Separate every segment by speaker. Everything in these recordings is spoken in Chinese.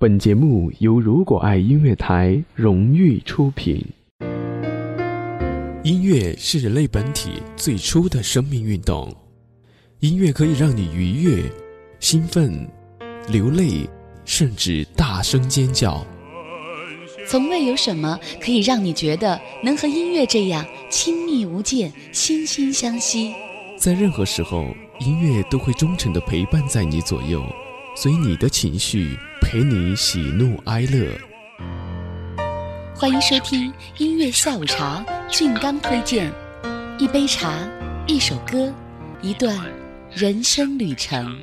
Speaker 1: 本节目由如果爱音乐台荣誉出品。
Speaker 2: 音乐是人类本体最初的生命运动，音乐可以让你愉悦、兴奋、流泪，甚至大声尖叫。
Speaker 3: 从未有什么可以让你觉得能和音乐这样亲密无间、惺惺相惜。
Speaker 2: 在任何时候，音乐都会忠诚地陪伴在你左右，随你的情绪。陪你喜怒哀乐，
Speaker 3: 欢迎收听音乐下午茶。俊刚推荐一杯茶，一首歌，一段人生旅程。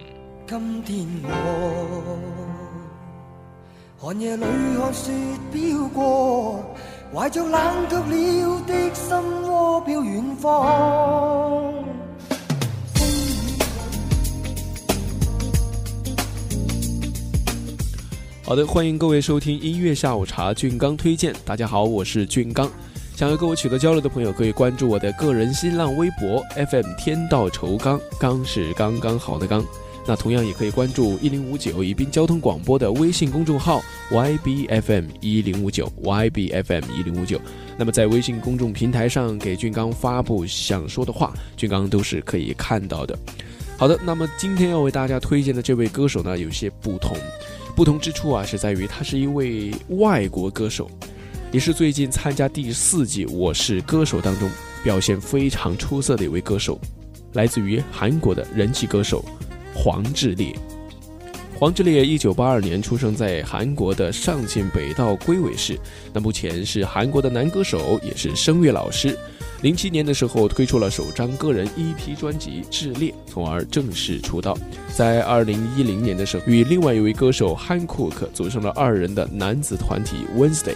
Speaker 4: 今天我寒夜里看雪飘过，怀着冷却了的心窝飘远方。
Speaker 2: 好的，欢迎各位收听音乐下午茶，俊刚推荐。大家好，我是俊刚。想要跟我取得交流的朋友，可以关注我的个人新浪微博 FM 天道酬刚，刚是刚刚好的刚。那同样也可以关注一零五九宜宾交通广播的微信公众号 YBFM 一零五九 YBFM 一零五九。那么在微信公众平台上给俊刚发布想说的话，俊刚都是可以看到的。好的，那么今天要为大家推荐的这位歌手呢，有些不同。不同之处啊，是在于他是一位外国歌手，也是最近参加第四季《我是歌手》当中表现非常出色的一位歌手，来自于韩国的人气歌手黄致列。黄致列一九八二年出生在韩国的上县北道龟尾市，那目前是韩国的男歌手，也是声乐老师。零七年的时候推出了首张个人 EP 专辑《炽烈》，从而正式出道。在二零一零年的时候，与另外一位歌手 Han Cook 组成了二人的男子团体 Wednesday。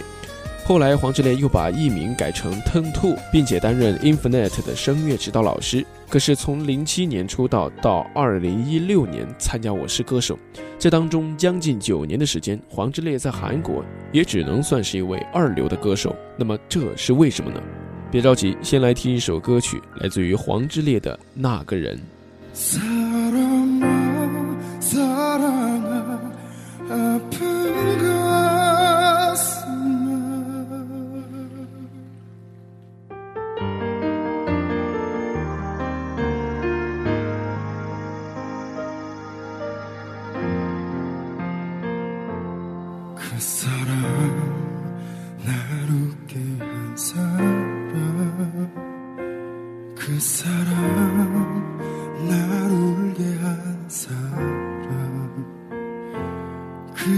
Speaker 2: 后来，黄致列又把艺名改成 Ten Two，并且担任 Infinite 的声乐指导老师。可是，从零七年出道到二零一六年参加《我是歌手》，这当中将近九年的时间，黄致列在韩国也只能算是一位二流的歌手。那么，这是为什么呢？别着急，先来听一首歌曲，来自于黄之烈的《那个人》。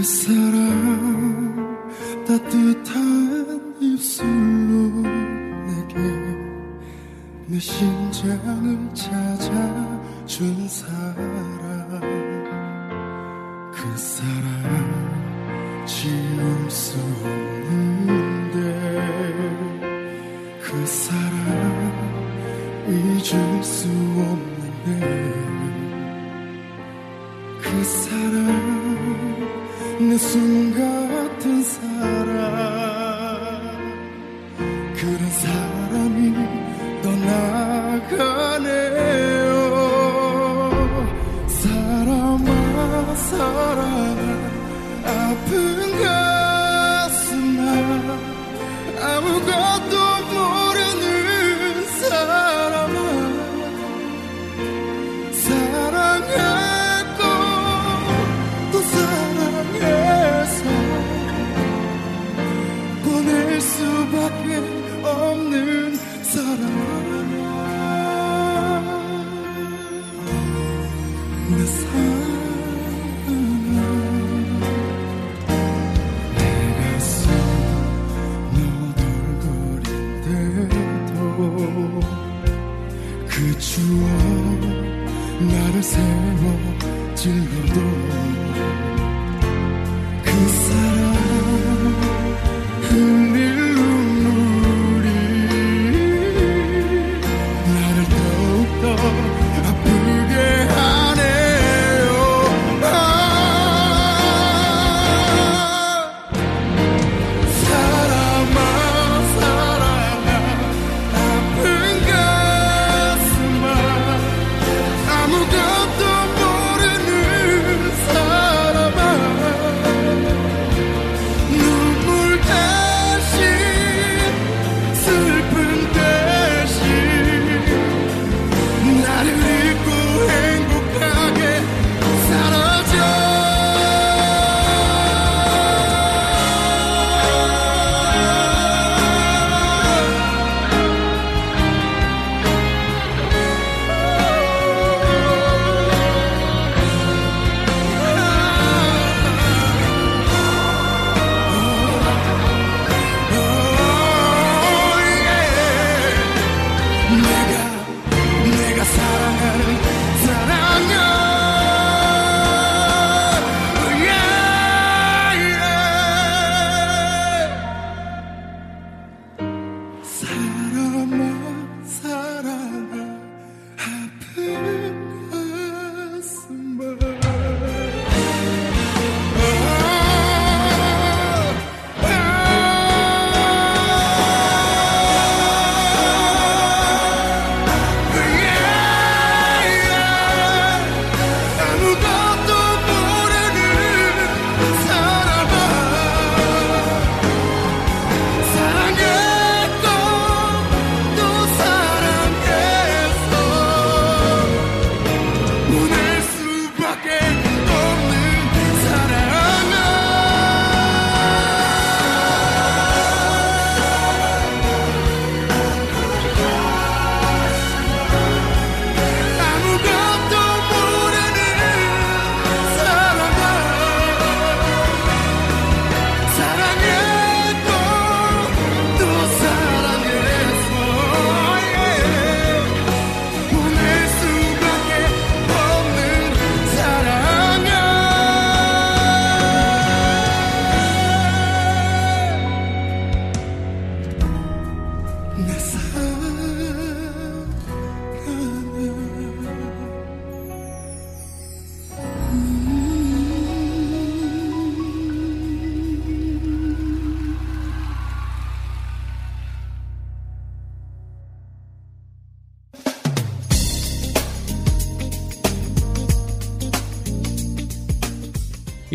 Speaker 5: 사랑 따뜻한 입술로 내게 내 심장을 차 Mountains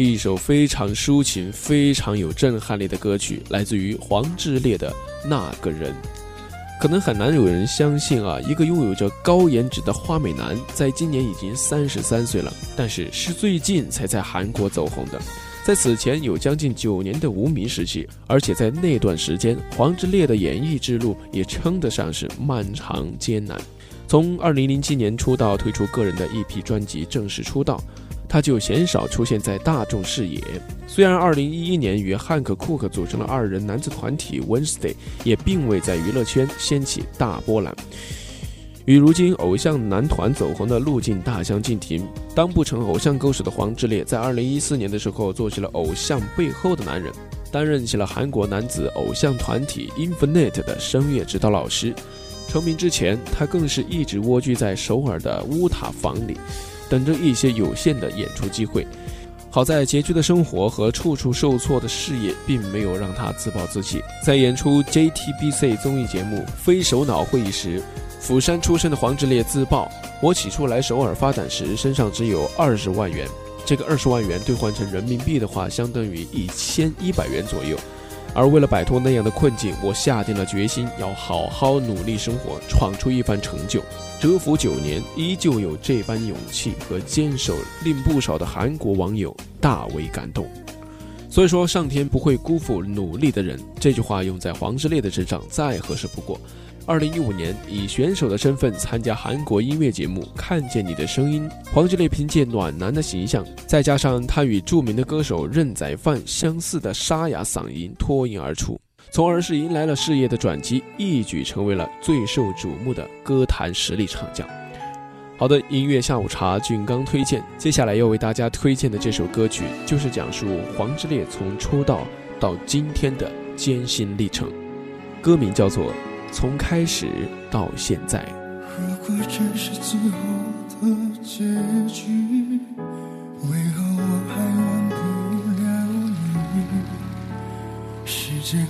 Speaker 2: 一首非常抒情、非常有震撼力的歌曲，来自于黄致列的《那个人》。可能很难有人相信啊，一个拥有着高颜值的花美男，在今年已经三十三岁了，但是是最近才在韩国走红的。在此前有将近九年的无名时期，而且在那段时间，黄致列的演艺之路也称得上是漫长艰难。从二零零七年出道，推出个人的一批专辑，正式出道，他就鲜少出现在大众视野。虽然二零一一年与汉克·库克组成了二人男子团体 Wednesday，也并未在娱乐圈掀起大波澜。与如今偶像男团走红的路径大相径庭。当不成偶像歌手的黄致列，在二零一四年的时候做起了偶像背后的男人，担任起了韩国男子偶像团体 Infinite 的声乐指导老师。成名之前，他更是一直蜗居在首尔的乌塔房里，等着一些有限的演出机会。好在拮据的生活和处处受挫的事业，并没有让他自暴自弃。在演出 JTBC 综艺节目《非首脑会议》时，釜山出身的黄致列自曝，我起初来首尔发展时，身上只有二十万元。这个二十万元兑换成人民币的话，相当于一千一百元左右。而为了摆脱那样的困境，我下定了决心，要好好努力生活，闯出一番成就。蛰伏九年，依旧有这般勇气和坚守，令不少的韩国网友大为感动。所以说，上天不会辜负努力的人，这句话用在黄之烈的身上再合适不过。二零一五年，以选手的身份参加韩国音乐节目《看见你的声音》，黄致列凭借暖男的形象，再加上他与著名的歌手任宰范相似的沙哑嗓音脱颖而出，从而是迎来了事业的转机，一举成为了最受瞩目的歌坛实力唱将。好的，音乐下午茶，俊刚推荐。接下来要为大家推荐的这首歌曲，就是讲述黄致列从出道到今天的艰辛历程，歌名叫做。从开始到现在。
Speaker 5: 如果这是最后的结局，为何我还忘不了你？时间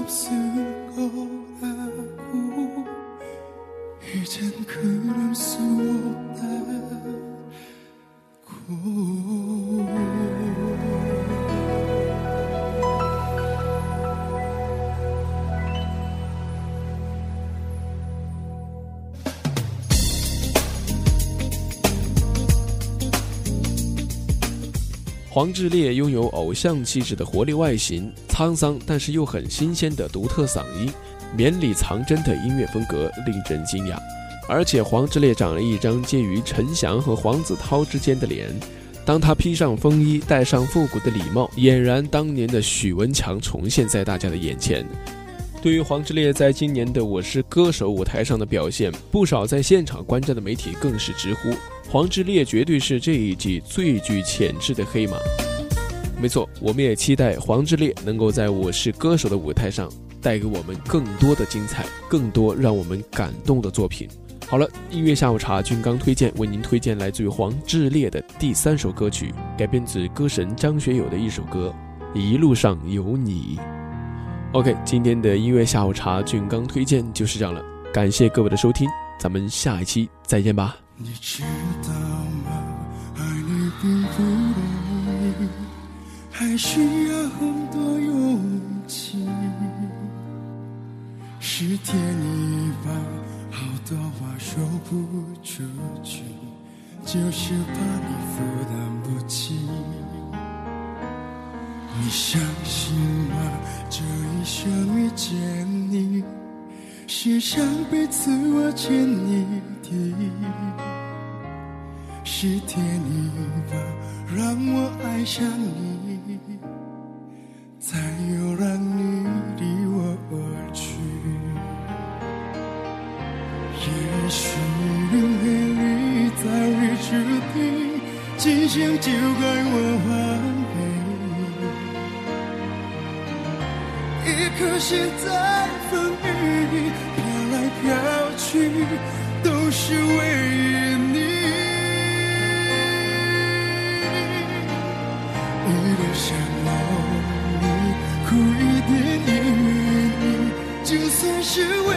Speaker 5: 없을 거라고 이젠 그럴 수 없.
Speaker 2: 黄致列拥有偶像气质的活力外形，沧桑但是又很新鲜的独特嗓音，绵里藏针的音乐风格令人惊讶。而且黄致列长了一张介于陈翔和黄子韬之间的脸，当他披上风衣，戴上复古的礼帽，俨然当年的许文强重现在大家的眼前。对于黄致列在今年的《我是歌手》舞台上的表现，不少在现场观战的媒体更是直呼。黄致列绝对是这一季最具潜质的黑马。没错，我们也期待黄致列能够在我是歌手的舞台上带给我们更多的精彩，更多让我们感动的作品。好了，音乐下午茶，君刚推荐为您推荐来自于黄致列的第三首歌曲，改编自歌神张学友的一首歌《一路上有你》。OK，今天的音乐下午茶，俊刚推荐就是这样了，感谢各位的收听，咱们下一期再见吧。
Speaker 5: 你知道吗？爱你并不容易，还需要很多勇气。是天意吧，好多话说不出去，就是怕你负担不起。你相信吗？这一生遇见你，是上辈子我欠你的。是天意吧，让我爱上你，才又让你离我而去。也许轮回里早已注定，今生就该我给你。一颗心在风雨里飘来飘去，都是为你。一路上有你，苦一点也愿意，就算是为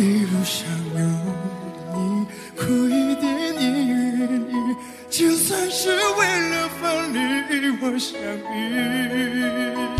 Speaker 5: 一路上有你苦一点也愿意就算是为了分离我相遇